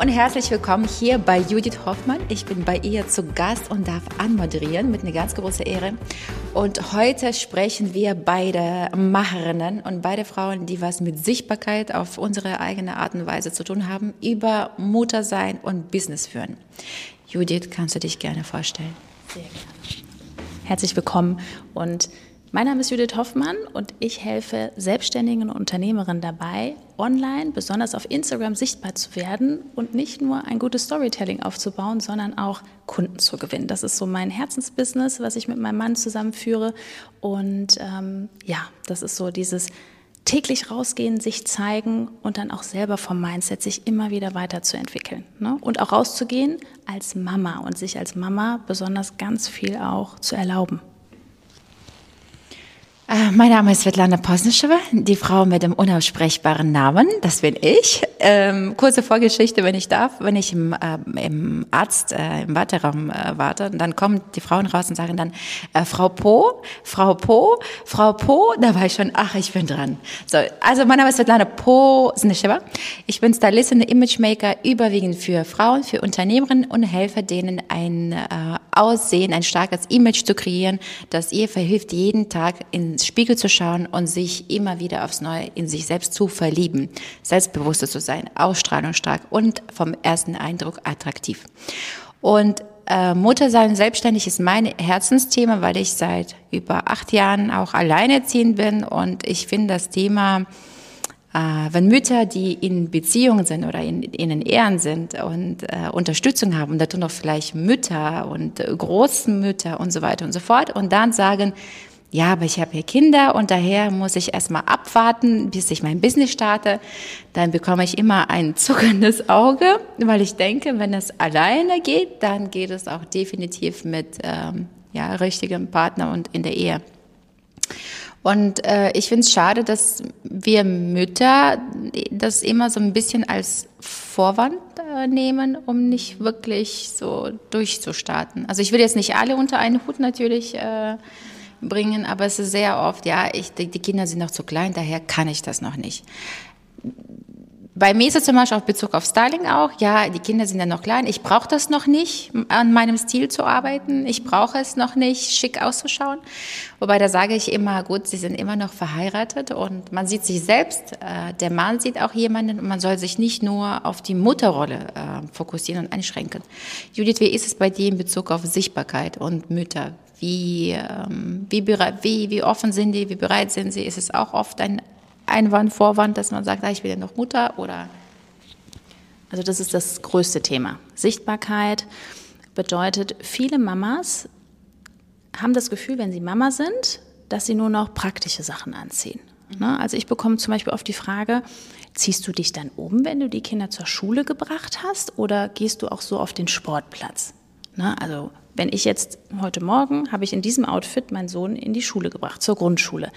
Und herzlich willkommen hier bei Judith Hoffmann. Ich bin bei ihr zu Gast und darf anmoderieren mit einer ganz großen Ehre. Und heute sprechen wir beide Macherinnen und beide Frauen, die was mit Sichtbarkeit auf unsere eigene Art und Weise zu tun haben, über Muttersein und Business führen. Judith, kannst du dich gerne vorstellen? Sehr gerne. Herzlich willkommen und mein Name ist Judith Hoffmann und ich helfe Selbstständigen und Unternehmerinnen dabei, online, besonders auf Instagram, sichtbar zu werden und nicht nur ein gutes Storytelling aufzubauen, sondern auch Kunden zu gewinnen. Das ist so mein Herzensbusiness, was ich mit meinem Mann zusammenführe. Und ähm, ja, das ist so dieses täglich rausgehen, sich zeigen und dann auch selber vom Mindset sich immer wieder weiterzuentwickeln. Ne? Und auch rauszugehen als Mama und sich als Mama besonders ganz viel auch zu erlauben. Äh, mein Name ist Svetlana Posnischewa, die Frau mit dem unaussprechbaren Namen, das bin ich. Ähm, kurze Vorgeschichte, wenn ich darf. Wenn ich im, äh, im Arzt, äh, im Warteraum äh, warte, dann kommen die Frauen raus und sagen dann, äh, Frau Po, Frau Po, Frau Po, da war ich schon, ach, ich bin dran. So, also mein Name ist Svetlana Posnischewa. Ich bin Stylistin und Imagemaker, überwiegend für Frauen, für Unternehmerinnen und helfe denen ein äh, Aussehen, ein starkes Image zu kreieren, das ihr verhilft, jeden Tag in Spiegel zu schauen und sich immer wieder aufs Neue in sich selbst zu verlieben, selbstbewusster zu sein, ausstrahlungsstark und vom ersten Eindruck attraktiv. Und äh, Mutter sein selbstständig ist mein Herzensthema, weil ich seit über acht Jahren auch alleinerziehend bin und ich finde das Thema äh, wenn Mütter, die in Beziehungen sind oder in, in den Ehren sind und äh, Unterstützung haben, und dazu noch vielleicht Mütter und Großmütter und so weiter und so fort, und dann sagen, ja, aber ich habe hier Kinder und daher muss ich erstmal abwarten, bis ich mein Business starte. Dann bekomme ich immer ein zuckerndes Auge, weil ich denke, wenn es alleine geht, dann geht es auch definitiv mit ähm, ja, richtigem Partner und in der Ehe. Und äh, ich finde es schade, dass wir Mütter das immer so ein bisschen als Vorwand äh, nehmen, um nicht wirklich so durchzustarten. Also ich will jetzt nicht alle unter einen Hut natürlich äh, bringen, aber es ist sehr oft, ja, ich, die, die Kinder sind noch zu klein, daher kann ich das noch nicht. Bei mir ist es zum Beispiel auf Bezug auf Styling auch, ja, die Kinder sind ja noch klein, ich brauche das noch nicht, an meinem Stil zu arbeiten, ich brauche es noch nicht, schick auszuschauen. Wobei da sage ich immer, gut, sie sind immer noch verheiratet und man sieht sich selbst, äh, der Mann sieht auch jemanden und man soll sich nicht nur auf die Mutterrolle äh, fokussieren und einschränken. Judith, wie ist es bei dir in Bezug auf Sichtbarkeit und Mütter? Wie, ähm, wie, wie, wie offen sind die, wie bereit sind sie? Ist es auch oft ein Einwand, Vorwand, dass man sagt, ah, ich will ja noch Mutter oder? Also das ist das größte Thema. Sichtbarkeit bedeutet, viele Mamas haben das Gefühl, wenn sie Mama sind, dass sie nur noch praktische Sachen anziehen. Ne? Also ich bekomme zum Beispiel oft die Frage, ziehst du dich dann um, wenn du die Kinder zur Schule gebracht hast oder gehst du auch so auf den Sportplatz? Ne? Also wenn ich jetzt heute Morgen habe ich in diesem Outfit meinen Sohn in die Schule gebracht, zur Grundschule.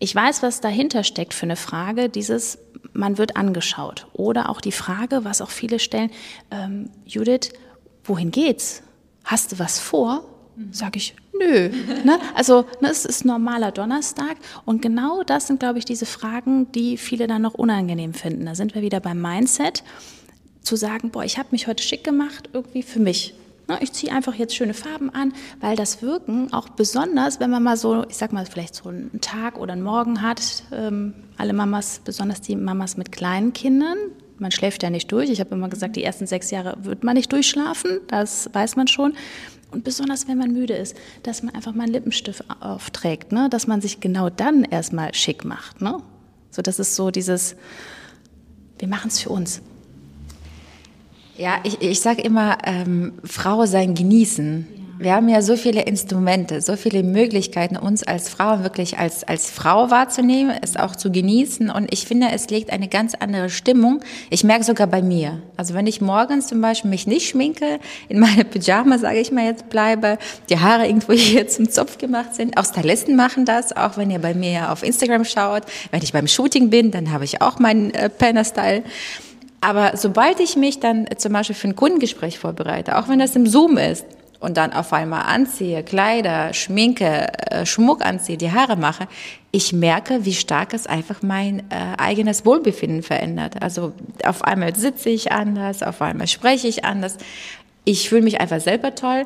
Ich weiß, was dahinter steckt für eine Frage, dieses, man wird angeschaut. Oder auch die Frage, was auch viele stellen, ähm, Judith, wohin geht's? Hast du was vor? Sag ich, nö. ne? Also ne, es ist normaler Donnerstag und genau das sind, glaube ich, diese Fragen, die viele dann noch unangenehm finden. Da sind wir wieder beim Mindset, zu sagen, boah, ich habe mich heute schick gemacht, irgendwie für mich. Ich ziehe einfach jetzt schöne Farben an, weil das Wirken auch besonders, wenn man mal so, ich sag mal, vielleicht so einen Tag oder einen Morgen hat, ähm, alle Mamas, besonders die Mamas mit kleinen Kindern, man schläft ja nicht durch. Ich habe immer gesagt, die ersten sechs Jahre wird man nicht durchschlafen, das weiß man schon. Und besonders, wenn man müde ist, dass man einfach mal einen Lippenstift aufträgt, ne? dass man sich genau dann erstmal schick macht. Ne? So, das ist so dieses, wir machen es für uns. Ja, ich, ich sage immer, ähm, Frau sein genießen. wir haben ja so viele Instrumente, so viele Möglichkeiten, uns als Frau wirklich als, als Frau wahrzunehmen, es auch zu genießen. Und ich finde, es legt eine ganz andere Stimmung. Ich merke sogar bei mir. Also wenn ich morgens zum Beispiel mich nicht schminke, in meine Pyjama, sage ich mal jetzt, bleibe, die Haare irgendwo hier zum Zopf gemacht sind. Auch Stylisten machen das, auch wenn ihr bei mir auf Instagram schaut. Wenn ich beim Shooting bin, dann habe ich auch meinen äh, Penner-Style. Aber sobald ich mich dann zum Beispiel für ein Kundengespräch vorbereite, auch wenn das im Zoom ist, und dann auf einmal anziehe, Kleider, Schminke, äh, Schmuck anziehe, die Haare mache, ich merke, wie stark es einfach mein äh, eigenes Wohlbefinden verändert. Also auf einmal sitze ich anders, auf einmal spreche ich anders. Ich fühle mich einfach selber toll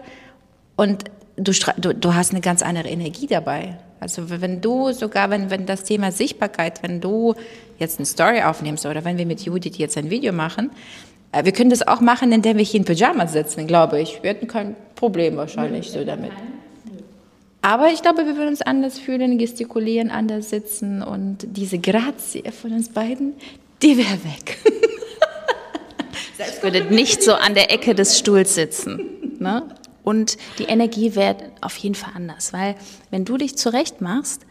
und du, du, du hast eine ganz andere Energie dabei. Also wenn du sogar, wenn, wenn das Thema Sichtbarkeit, wenn du jetzt eine Story aufnimmst oder wenn wir mit Judith jetzt ein Video machen, äh, wir können das auch machen, indem wir hier in Pyjamas sitzen, glaube ich. Wir hätten kein Problem wahrscheinlich so damit. Aber ich glaube, wir würden uns anders fühlen, gestikulieren, anders sitzen und diese Grazie von uns beiden, die wäre weg. Ich würde nicht so an der Ecke des Stuhls sitzen. Ne? Und die Energie wäre auf jeden Fall anders, weil wenn du dich zurecht machst,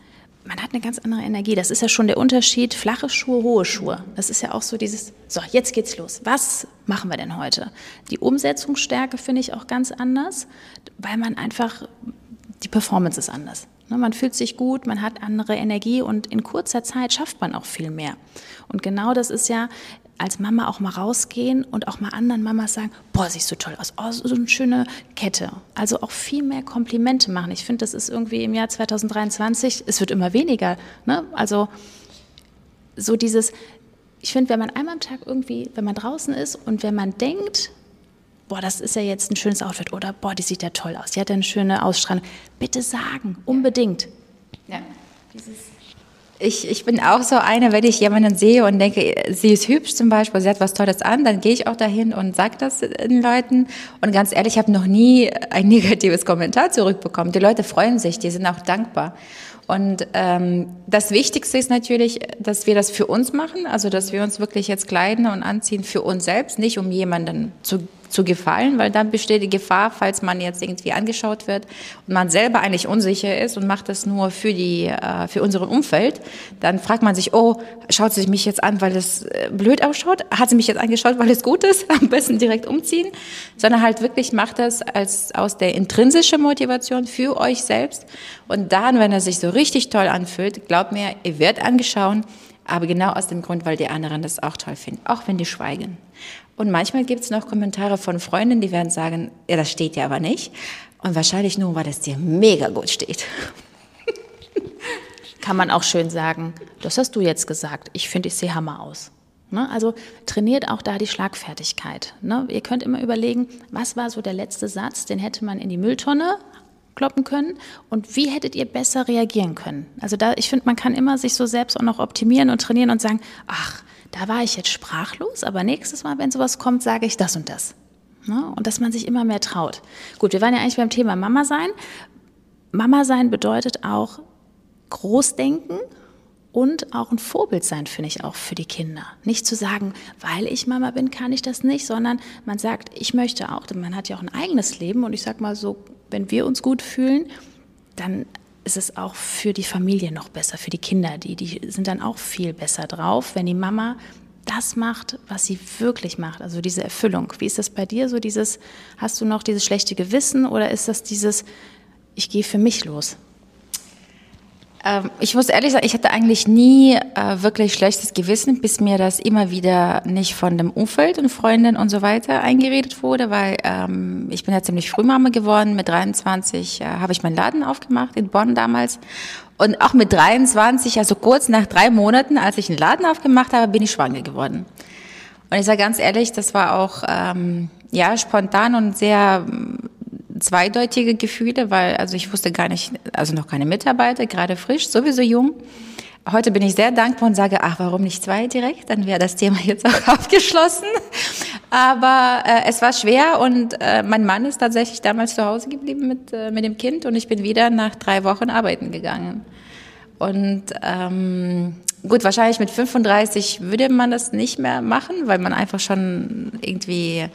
man hat eine ganz andere Energie. Das ist ja schon der Unterschied, flache Schuhe, hohe Schuhe. Das ist ja auch so dieses, so, jetzt geht's los. Was machen wir denn heute? Die Umsetzungsstärke finde ich auch ganz anders, weil man einfach, die Performance ist anders. Ne, man fühlt sich gut, man hat andere Energie und in kurzer Zeit schafft man auch viel mehr. Und genau das ist ja als Mama auch mal rausgehen und auch mal anderen Mamas sagen, boah, siehst du toll aus, oh, so eine schöne Kette. Also auch viel mehr Komplimente machen. Ich finde, das ist irgendwie im Jahr 2023, es wird immer weniger. Ne? Also so dieses, ich finde, wenn man einmal am Tag irgendwie, wenn man draußen ist und wenn man denkt, boah, das ist ja jetzt ein schönes Outfit oder boah, die sieht ja toll aus, die hat ja eine schöne Ausstrahlung, bitte sagen, unbedingt. Ja, ich, ich bin auch so eine, wenn ich jemanden sehe und denke, sie ist hübsch zum Beispiel, sie hat was Tolles an, dann gehe ich auch dahin und sage das den Leuten. Und ganz ehrlich, ich habe noch nie ein negatives Kommentar zurückbekommen. Die Leute freuen sich, die sind auch dankbar. Und ähm, das Wichtigste ist natürlich, dass wir das für uns machen, also dass wir uns wirklich jetzt kleiden und anziehen für uns selbst, nicht um jemanden zu zu gefallen, weil dann besteht die Gefahr, falls man jetzt irgendwie angeschaut wird und man selber eigentlich unsicher ist und macht das nur für die äh, für unseren Umfeld, dann fragt man sich, oh, schaut sie mich jetzt an, weil es äh, blöd ausschaut? Hat sie mich jetzt angeschaut, weil es gut ist? Am besten direkt umziehen, sondern halt wirklich macht das als aus der intrinsischen Motivation für euch selbst und dann, wenn er sich so richtig toll anfühlt, glaubt mir, ihr werdet angeschaut, aber genau aus dem Grund, weil die anderen das auch toll finden, auch wenn die schweigen. Und manchmal gibt es noch Kommentare von Freunden, die werden sagen, ja, das steht dir aber nicht. Und wahrscheinlich nur, weil es dir mega gut steht. Kann man auch schön sagen, das hast du jetzt gesagt, ich finde, ich sehe Hammer aus. Ne? Also trainiert auch da die Schlagfertigkeit. Ne? Ihr könnt immer überlegen, was war so der letzte Satz, den hätte man in die Mülltonne kloppen können und wie hättet ihr besser reagieren können? Also da, ich finde, man kann immer sich so selbst auch noch optimieren und trainieren und sagen, ach, da war ich jetzt sprachlos, aber nächstes Mal, wenn sowas kommt, sage ich das und das. Ne? Und dass man sich immer mehr traut. Gut, wir waren ja eigentlich beim Thema Mama sein. Mama sein bedeutet auch Großdenken und auch ein Vorbild sein, finde ich auch für die Kinder. Nicht zu sagen, weil ich Mama bin, kann ich das nicht, sondern man sagt, ich möchte auch, denn man hat ja auch ein eigenes Leben und ich sage mal so, wenn wir uns gut fühlen, dann ist es auch für die Familie noch besser, für die Kinder. Die, die sind dann auch viel besser drauf, wenn die Mama das macht, was sie wirklich macht, also diese Erfüllung. Wie ist das bei dir? So dieses, hast du noch dieses schlechte Gewissen oder ist das dieses, ich gehe für mich los? Ähm, ich muss ehrlich sagen, ich hatte eigentlich nie äh, wirklich schlechtes Gewissen, bis mir das immer wieder nicht von dem Umfeld und Freundinnen und so weiter eingeredet wurde, weil ähm, ich bin ja ziemlich früh Mama geworden. Mit 23 äh, habe ich meinen Laden aufgemacht in Bonn damals. Und auch mit 23, also kurz nach drei Monaten, als ich einen Laden aufgemacht habe, bin ich schwanger geworden. Und ich sage ganz ehrlich, das war auch ähm, ja spontan und sehr zweideutige Gefühle, weil also ich wusste gar nicht, also noch keine Mitarbeiter, gerade frisch, sowieso jung. Heute bin ich sehr dankbar und sage, ach, warum nicht zwei direkt? Dann wäre das Thema jetzt auch abgeschlossen. Aber äh, es war schwer und äh, mein Mann ist tatsächlich damals zu Hause geblieben mit, äh, mit dem Kind und ich bin wieder nach drei Wochen arbeiten gegangen. Und ähm, gut, wahrscheinlich mit 35 würde man das nicht mehr machen, weil man einfach schon irgendwie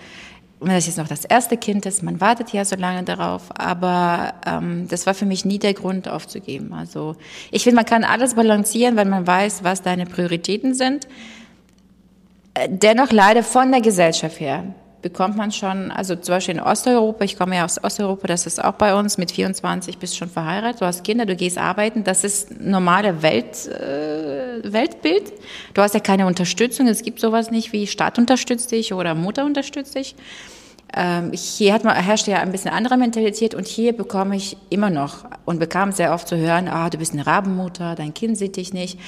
wenn das jetzt noch das erste Kind ist, man wartet ja so lange darauf, aber ähm, das war für mich nie der Grund aufzugeben. Also ich finde, man kann alles balancieren, wenn man weiß, was deine Prioritäten sind. Äh, dennoch leider von der Gesellschaft her bekommt man schon, also zum Beispiel in Osteuropa, ich komme ja aus Osteuropa, das ist auch bei uns, mit 24 bist du schon verheiratet, du hast Kinder, du gehst arbeiten, das ist normale Welt, äh, Weltbild. Du hast ja keine Unterstützung, es gibt sowas nicht wie Staat unterstützt dich oder Mutter unterstützt dich. Ähm, hier hat man, herrscht ja ein bisschen andere Mentalität und hier bekomme ich immer noch und bekam sehr oft zu hören, ah, du bist eine Rabenmutter, dein Kind sieht dich nicht.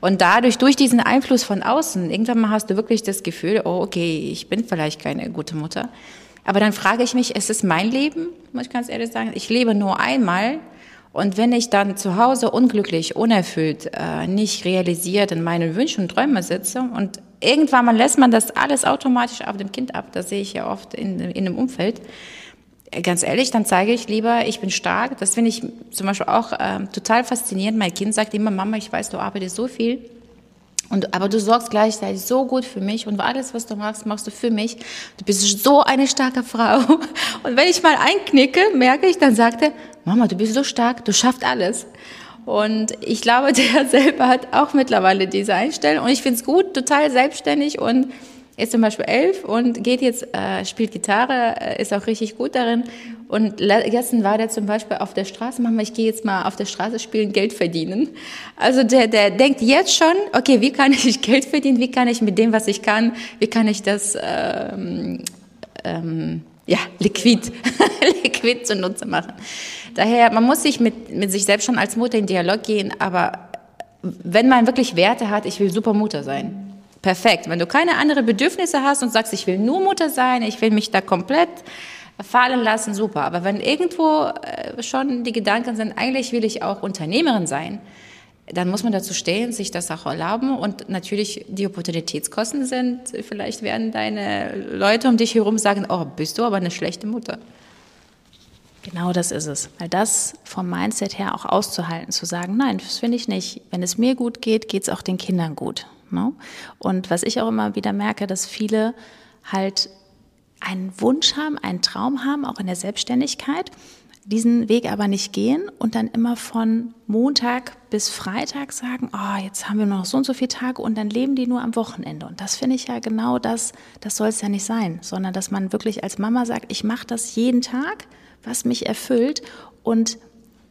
Und dadurch, durch diesen Einfluss von außen, irgendwann mal hast du wirklich das Gefühl, oh, okay, ich bin vielleicht keine gute Mutter. Aber dann frage ich mich, ist es mein Leben? Muss ich ganz ehrlich sagen. Ich lebe nur einmal und wenn ich dann zu Hause unglücklich, unerfüllt, äh, nicht realisiert in meinen Wünschen und Träumen sitze und irgendwann mal lässt man das alles automatisch auf dem Kind ab, das sehe ich ja oft in, in dem Umfeld. Äh, ganz ehrlich, dann zeige ich lieber, ich bin stark. Das finde ich zum Beispiel auch äh, total faszinierend. Mein Kind sagt immer, Mama, ich weiß, du arbeitest so viel. Und, aber du sorgst gleichzeitig so gut für mich und alles, was du machst, machst du für mich. Du bist so eine starke Frau. Und wenn ich mal einknicke, merke ich, dann sagt er, Mama, du bist so stark, du schaffst alles. Und ich glaube, der selber hat auch mittlerweile diese Einstellung. Und ich finde es gut, total selbstständig und ist zum Beispiel elf und geht jetzt, äh, spielt Gitarre, äh, ist auch richtig gut darin. Und gestern war der zum Beispiel auf der Straße, Mama, ich gehe jetzt mal auf der Straße spielen, Geld verdienen. Also der, der denkt jetzt schon, okay, wie kann ich Geld verdienen? Wie kann ich mit dem, was ich kann, wie kann ich das ähm, ähm, ja, liquid, liquid zunutze machen. Daher, man muss sich mit, mit sich selbst schon als Mutter in Dialog gehen, aber wenn man wirklich Werte hat, ich will super Mutter sein, perfekt. Wenn du keine anderen Bedürfnisse hast und sagst, ich will nur Mutter sein, ich will mich da komplett fallen lassen, super. Aber wenn irgendwo äh, schon die Gedanken sind, eigentlich will ich auch Unternehmerin sein, dann muss man dazu stehen, sich das auch erlauben. Und natürlich die Opportunitätskosten sind, vielleicht werden deine Leute um dich herum sagen, oh, bist du aber eine schlechte Mutter. Genau das ist es. Weil das vom Mindset her auch auszuhalten, zu sagen, nein, das finde ich nicht. Wenn es mir gut geht, geht es auch den Kindern gut. Ne? Und was ich auch immer wieder merke, dass viele halt einen Wunsch haben, einen Traum haben, auch in der Selbstständigkeit, diesen Weg aber nicht gehen und dann immer von Montag bis Freitag sagen, oh, jetzt haben wir noch so und so viele Tage und dann leben die nur am Wochenende. Und das finde ich ja genau das, das soll es ja nicht sein, sondern dass man wirklich als Mama sagt, ich mache das jeden Tag, was mich erfüllt und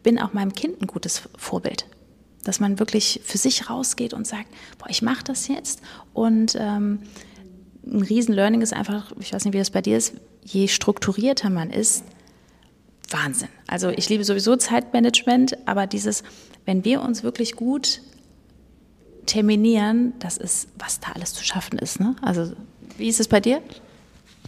bin auch meinem Kind ein gutes Vorbild. Dass man wirklich für sich rausgeht und sagt, boah, ich mache das jetzt und ähm, ein Riesen-Learning ist einfach, ich weiß nicht, wie das bei dir ist, je strukturierter man ist, Wahnsinn. Also ich liebe sowieso Zeitmanagement, aber dieses, wenn wir uns wirklich gut terminieren, das ist, was da alles zu schaffen ist. Ne? Also wie ist es bei dir?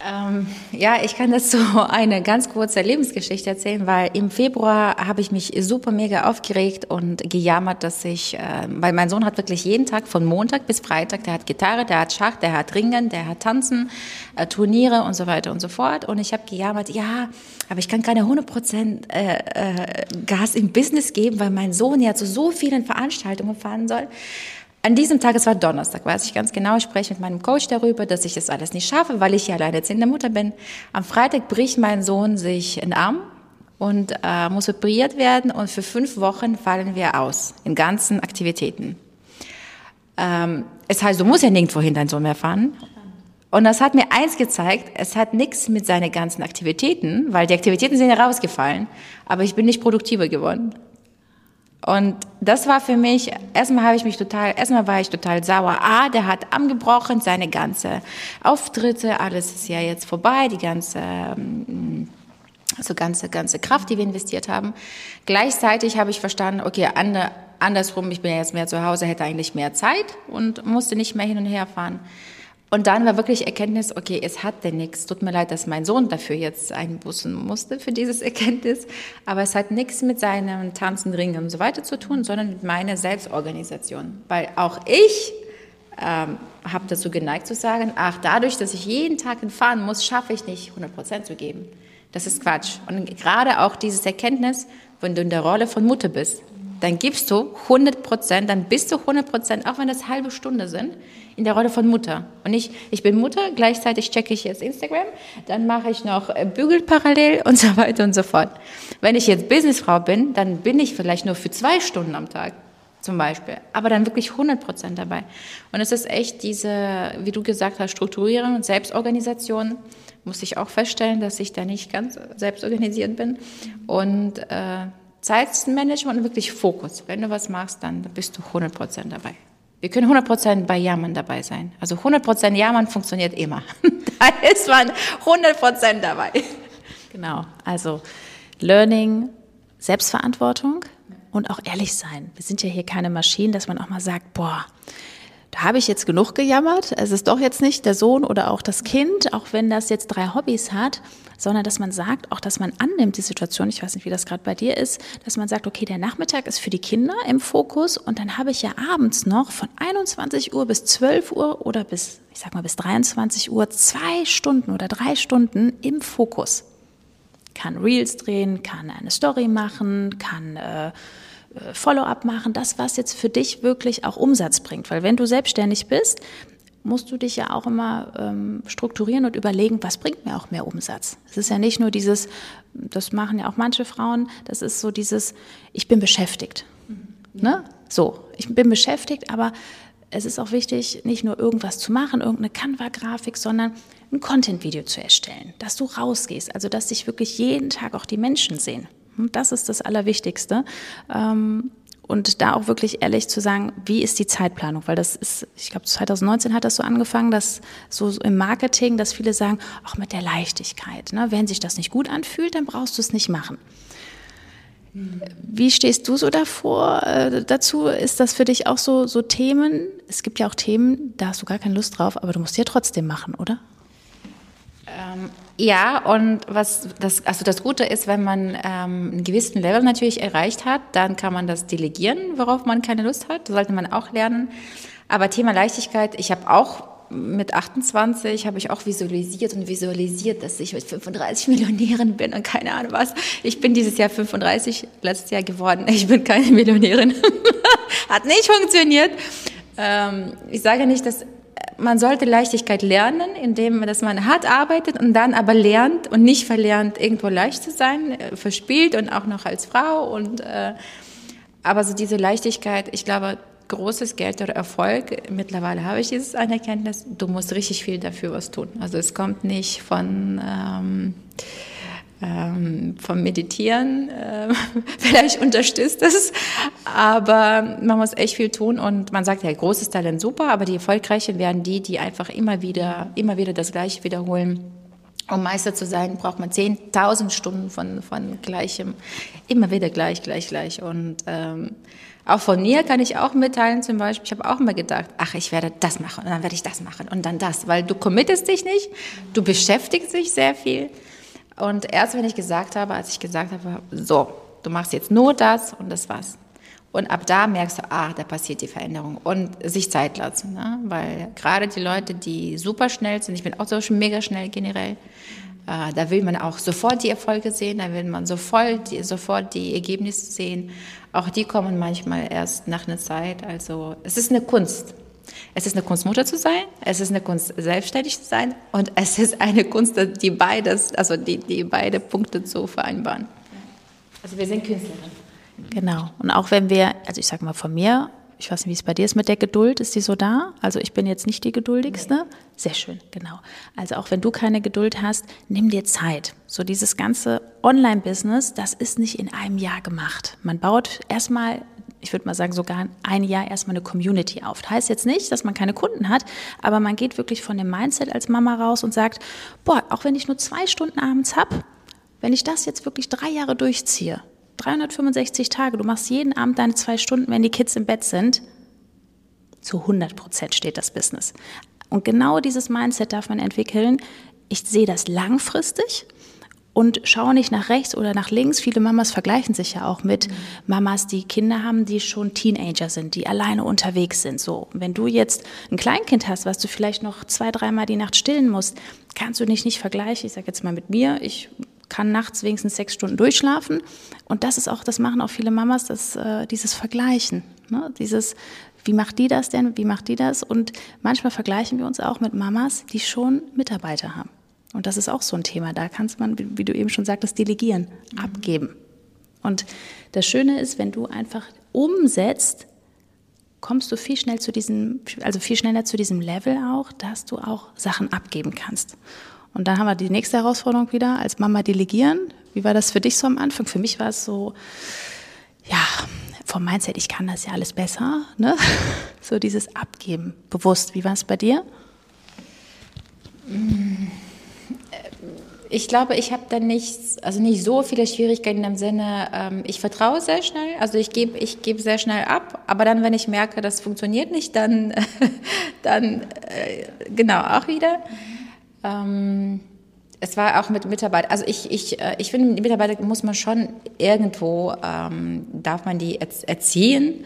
Ähm, ja, ich kann dazu eine ganz kurze Lebensgeschichte erzählen, weil im Februar habe ich mich super mega aufgeregt und gejammert, dass ich, äh, weil mein Sohn hat wirklich jeden Tag von Montag bis Freitag, der hat Gitarre, der hat Schach, der hat Ringen, der hat Tanzen, äh, Turniere und so weiter und so fort. Und ich habe gejammert, ja, aber ich kann keine 100 Prozent äh, äh, Gas im Business geben, weil mein Sohn ja zu so vielen Veranstaltungen fahren soll. An diesem Tag, es war Donnerstag, weiß ich ganz genau, ich spreche mit meinem Coach darüber, dass ich das alles nicht schaffe, weil ich ja alleinerziehende Mutter bin. Am Freitag bricht mein Sohn sich in den Arm und äh, muss operiert werden und für fünf Wochen fallen wir aus in ganzen Aktivitäten. Ähm, es heißt, du musst ja nirgendwo hin deinen Sohn mehr fahren. Und das hat mir eins gezeigt, es hat nichts mit seinen ganzen Aktivitäten, weil die Aktivitäten sind ja rausgefallen, aber ich bin nicht produktiver geworden. Und das war für mich, erstmal habe ich mich total, erstmal war ich total sauer. Ah, der hat angebrochen, seine ganze Auftritte, alles ist ja jetzt vorbei, die ganze, also ganze, ganze Kraft, die wir investiert haben. Gleichzeitig habe ich verstanden, okay, andersrum, ich bin ja jetzt mehr zu Hause, hätte eigentlich mehr Zeit und musste nicht mehr hin und her fahren. Und dann war wirklich Erkenntnis, okay, es hat denn nichts. Tut mir leid, dass mein Sohn dafür jetzt einbußen musste für dieses Erkenntnis. Aber es hat nichts mit seinem Tanzen, Ringen und so weiter zu tun, sondern mit meiner Selbstorganisation. Weil auch ich ähm, habe dazu geneigt zu sagen, ach, dadurch, dass ich jeden Tag fahren muss, schaffe ich nicht 100 Prozent zu geben. Das ist Quatsch. Und gerade auch dieses Erkenntnis, wenn du in der Rolle von Mutter bist, dann gibst du 100 Prozent, dann bist du 100 Prozent, auch wenn das halbe Stunde sind, in der Rolle von Mutter. Und ich, ich bin Mutter, gleichzeitig checke ich jetzt Instagram, dann mache ich noch äh, Bügel parallel und so weiter und so fort. Wenn ich jetzt Businessfrau bin, dann bin ich vielleicht nur für zwei Stunden am Tag zum Beispiel, aber dann wirklich 100 Prozent dabei. Und es ist echt diese, wie du gesagt hast, Strukturierung und Selbstorganisation, muss ich auch feststellen, dass ich da nicht ganz selbstorganisiert bin. Und äh, Zeitmanagement und wirklich Fokus. Wenn du was machst, dann bist du 100 Prozent dabei. Wir können 100 Prozent bei Jammern dabei sein. Also 100 Prozent Jammern funktioniert immer. da ist man 100 Prozent dabei. Genau, also Learning, Selbstverantwortung und auch ehrlich sein. Wir sind ja hier keine Maschinen, dass man auch mal sagt, boah, da habe ich jetzt genug gejammert. Es ist doch jetzt nicht der Sohn oder auch das Kind, auch wenn das jetzt drei Hobbys hat, sondern dass man sagt, auch dass man annimmt die Situation, ich weiß nicht, wie das gerade bei dir ist, dass man sagt, okay, der Nachmittag ist für die Kinder im Fokus und dann habe ich ja abends noch von 21 Uhr bis 12 Uhr oder bis, ich sag mal, bis 23 Uhr zwei Stunden oder drei Stunden im Fokus. Kann Reels drehen, kann eine Story machen, kann äh, Follow-up machen, das, was jetzt für dich wirklich auch Umsatz bringt. Weil wenn du selbstständig bist, musst du dich ja auch immer ähm, strukturieren und überlegen, was bringt mir auch mehr Umsatz. Es ist ja nicht nur dieses, das machen ja auch manche Frauen, das ist so dieses, ich bin beschäftigt. Mhm. Ne? So, ich bin beschäftigt, aber es ist auch wichtig, nicht nur irgendwas zu machen, irgendeine Canva-Grafik, sondern ein Content-Video zu erstellen, dass du rausgehst, also dass sich wirklich jeden Tag auch die Menschen sehen. Hm, das ist das Allerwichtigste. Ähm, und da auch wirklich ehrlich zu sagen, wie ist die Zeitplanung? Weil das ist, ich glaube, 2019 hat das so angefangen, dass so im Marketing, dass viele sagen, auch mit der Leichtigkeit. Ne? Wenn sich das nicht gut anfühlt, dann brauchst du es nicht machen. Wie stehst du so davor äh, dazu? Ist das für dich auch so, so Themen? Es gibt ja auch Themen, da hast du gar keine Lust drauf, aber du musst ja trotzdem machen, oder? Ähm, ja, und was das, also das Gute ist, wenn man ähm, einen gewissen Level natürlich erreicht hat, dann kann man das delegieren, worauf man keine Lust hat. Das sollte man auch lernen. Aber Thema Leichtigkeit, ich habe auch mit 28 habe ich auch visualisiert und visualisiert, dass ich mit 35 Millionärin bin und keine Ahnung was. Ich bin dieses Jahr 35, letztes Jahr geworden. Ich bin keine Millionärin. Hat nicht funktioniert. Ähm, ich sage nicht, dass man sollte Leichtigkeit lernen, indem dass man hart arbeitet und dann aber lernt und nicht verlernt, irgendwo leicht zu sein, äh, verspielt und auch noch als Frau. Und äh, aber so diese Leichtigkeit, ich glaube, großes Geld oder Erfolg. Mittlerweile habe ich dieses Anerkenntnis. Du musst richtig viel dafür was tun. Also es kommt nicht von ähm, ähm, vom Meditieren. Äh, vielleicht unterstützt es, aber man muss echt viel tun und man sagt ja, großes Talent super, aber die Erfolgreichen werden die, die einfach immer wieder, immer wieder das Gleiche wiederholen. Um Meister zu sein, braucht man 10.000 Stunden von, von Gleichem. Immer wieder gleich, gleich, gleich. Und ähm, auch von mir kann ich auch mitteilen, zum Beispiel, ich habe auch immer gedacht, ach, ich werde das machen und dann werde ich das machen und dann das, weil du committest dich nicht, du beschäftigst dich sehr viel und erst wenn ich gesagt habe, als ich gesagt habe, so, du machst jetzt nur das und das war's. Und ab da merkst du, ah, da passiert die Veränderung und sich Zeit lassen. Ne? Weil gerade die Leute, die super schnell sind, ich bin auch so mega schnell generell, äh, da will man auch sofort die Erfolge sehen, da will man sofort die, sofort die Ergebnisse sehen. Auch die kommen manchmal erst nach einer Zeit. Also es ist eine Kunst. Es ist eine Kunst, Mutter zu sein, es ist eine Kunst, selbstständig zu sein und es ist eine Kunst, die beides, also die, die beide Punkte zu vereinbaren. Also wir sind Künstlerin. Genau. Und auch wenn wir, also ich sage mal von mir, ich weiß nicht, wie es bei dir ist mit der Geduld, ist die so da? Also ich bin jetzt nicht die geduldigste. Sehr schön, genau. Also auch wenn du keine Geduld hast, nimm dir Zeit. So dieses ganze Online-Business, das ist nicht in einem Jahr gemacht. Man baut erstmal ich würde mal sagen, sogar ein Jahr erstmal eine Community auf. Das heißt jetzt nicht, dass man keine Kunden hat, aber man geht wirklich von dem Mindset als Mama raus und sagt, boah, auch wenn ich nur zwei Stunden abends habe, wenn ich das jetzt wirklich drei Jahre durchziehe, 365 Tage, du machst jeden Abend deine zwei Stunden, wenn die Kids im Bett sind, zu 100 Prozent steht das Business. Und genau dieses Mindset darf man entwickeln. Ich sehe das langfristig und schau nicht nach rechts oder nach links. Viele Mamas vergleichen sich ja auch mit mhm. Mamas, die Kinder haben, die schon Teenager sind, die alleine unterwegs sind. So, wenn du jetzt ein Kleinkind hast, was du vielleicht noch zwei, dreimal die Nacht stillen musst, kannst du dich nicht vergleichen. Ich sage jetzt mal mit mir. Ich kann nachts wenigstens sechs Stunden durchschlafen. Und das ist auch, das machen auch viele Mamas, das, äh, dieses Vergleichen. Ne? Dieses, wie macht die das denn? Wie macht die das? Und manchmal vergleichen wir uns auch mit Mamas, die schon Mitarbeiter haben. Und das ist auch so ein Thema. Da kannst man, wie du eben schon sagtest, delegieren, mhm. abgeben. Und das Schöne ist, wenn du einfach umsetzt, kommst du viel schnell zu diesem, also viel schneller zu diesem Level auch, dass du auch Sachen abgeben kannst. Und dann haben wir die nächste Herausforderung wieder, als Mama delegieren. Wie war das für dich so am Anfang? Für mich war es so, ja, vom Mindset, ich kann das ja alles besser, ne? So dieses Abgeben, bewusst. Wie war es bei dir? Ich glaube, ich habe da nicht, also nicht so viele Schwierigkeiten im Sinne, ähm, ich vertraue sehr schnell, also ich gebe ich geb sehr schnell ab, aber dann, wenn ich merke, das funktioniert nicht, dann, dann äh, genau auch wieder. Ähm, es war auch mit Mitarbeitern, also ich, ich, äh, ich finde, Mitarbeiter muss man schon irgendwo, ähm, darf man die erziehen,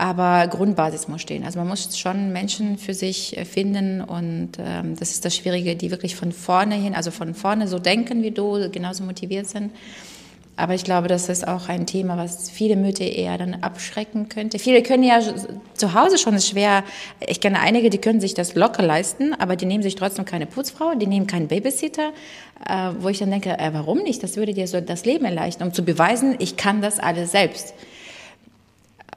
aber Grundbasis muss stehen. Also man muss schon Menschen für sich äh, finden und ähm, das ist das Schwierige, die wirklich von vorne hin, also von vorne so denken wie du, genauso motiviert sind aber ich glaube, das ist auch ein Thema, was viele Mütter eher dann abschrecken könnte. Viele können ja zu Hause schon schwer, ich kenne einige, die können sich das locker leisten, aber die nehmen sich trotzdem keine Putzfrau, die nehmen keinen Babysitter, äh, wo ich dann denke, äh, warum nicht? Das würde dir so das Leben erleichtern, um zu beweisen, ich kann das alles selbst.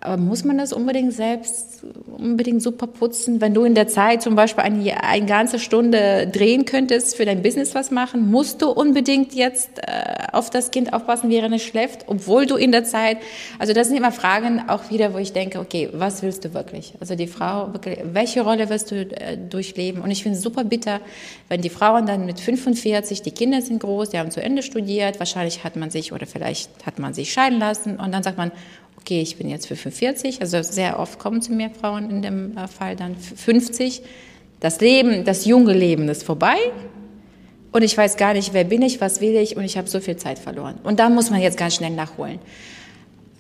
Aber muss man das unbedingt selbst unbedingt super putzen? Wenn du in der Zeit zum Beispiel eine, eine ganze Stunde drehen könntest, für dein Business was machen, musst du unbedingt jetzt äh, auf das Kind aufpassen, während es schläft, obwohl du in der Zeit, also das sind immer Fragen auch wieder, wo ich denke, okay, was willst du wirklich? Also die Frau, welche Rolle wirst du äh, durchleben? Und ich finde es super bitter, wenn die Frauen dann mit 45, die Kinder sind groß, die haben zu Ende studiert, wahrscheinlich hat man sich oder vielleicht hat man sich scheiden lassen und dann sagt man, okay, ich bin jetzt für 45, also sehr oft kommen zu mir Frauen in dem äh, Fall dann 50. Das Leben, das junge Leben ist vorbei und ich weiß gar nicht, wer bin ich, was will ich und ich habe so viel Zeit verloren. Und da muss man jetzt ganz schnell nachholen.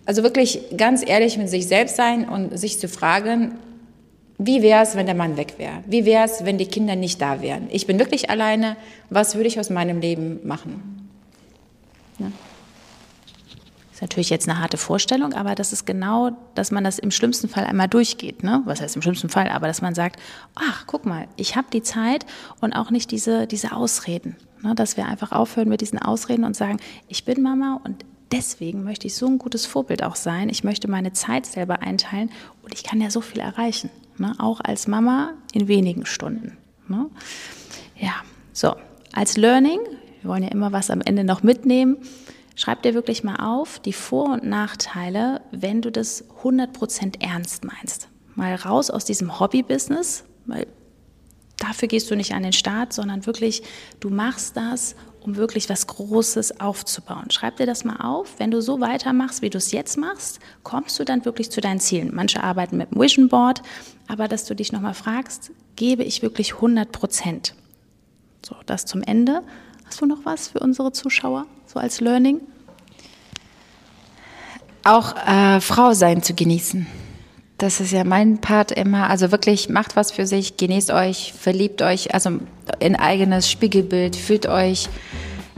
Also wirklich ganz ehrlich mit sich selbst sein und sich zu fragen, wie wäre es, wenn der Mann weg wäre? Wie wäre es, wenn die Kinder nicht da wären? Ich bin wirklich alleine. Was würde ich aus meinem Leben machen? Ja natürlich jetzt eine harte Vorstellung, aber das ist genau, dass man das im schlimmsten Fall einmal durchgeht. Ne? Was heißt im schlimmsten Fall? Aber dass man sagt, ach, guck mal, ich habe die Zeit und auch nicht diese, diese Ausreden. Ne? Dass wir einfach aufhören mit diesen Ausreden und sagen, ich bin Mama und deswegen möchte ich so ein gutes Vorbild auch sein. Ich möchte meine Zeit selber einteilen und ich kann ja so viel erreichen. Ne? Auch als Mama in wenigen Stunden. Ne? Ja, so. Als Learning, wir wollen ja immer was am Ende noch mitnehmen. Schreib dir wirklich mal auf die Vor- und Nachteile, wenn du das 100% ernst meinst. Mal raus aus diesem Hobby-Business, weil dafür gehst du nicht an den Start, sondern wirklich, du machst das, um wirklich was Großes aufzubauen. Schreib dir das mal auf. Wenn du so weitermachst, wie du es jetzt machst, kommst du dann wirklich zu deinen Zielen. Manche arbeiten mit dem Vision Board, aber dass du dich nochmal fragst, gebe ich wirklich 100 Prozent? So, das zum Ende. Hast du noch was für unsere Zuschauer? so als Learning? Auch äh, Frau sein zu genießen. Das ist ja mein Part immer. Also wirklich macht was für sich, genießt euch, verliebt euch, also in eigenes Spiegelbild, fühlt euch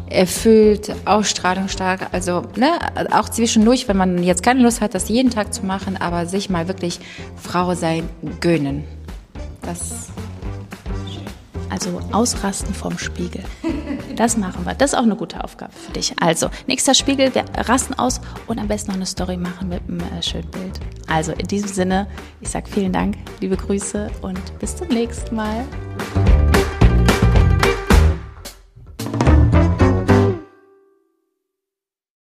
erfüllt, Ausstrahlung stark. Also ne, auch zwischendurch, wenn man jetzt keine Lust hat, das jeden Tag zu machen, aber sich mal wirklich Frau sein gönnen. Das also ausrasten vom Spiegel. Das machen wir. Das ist auch eine gute Aufgabe für dich. Also, nächster Spiegel, wir rasten aus und am besten noch eine Story machen mit einem äh, schönen Bild. Also, in diesem Sinne, ich sage vielen Dank, liebe Grüße und bis zum nächsten Mal.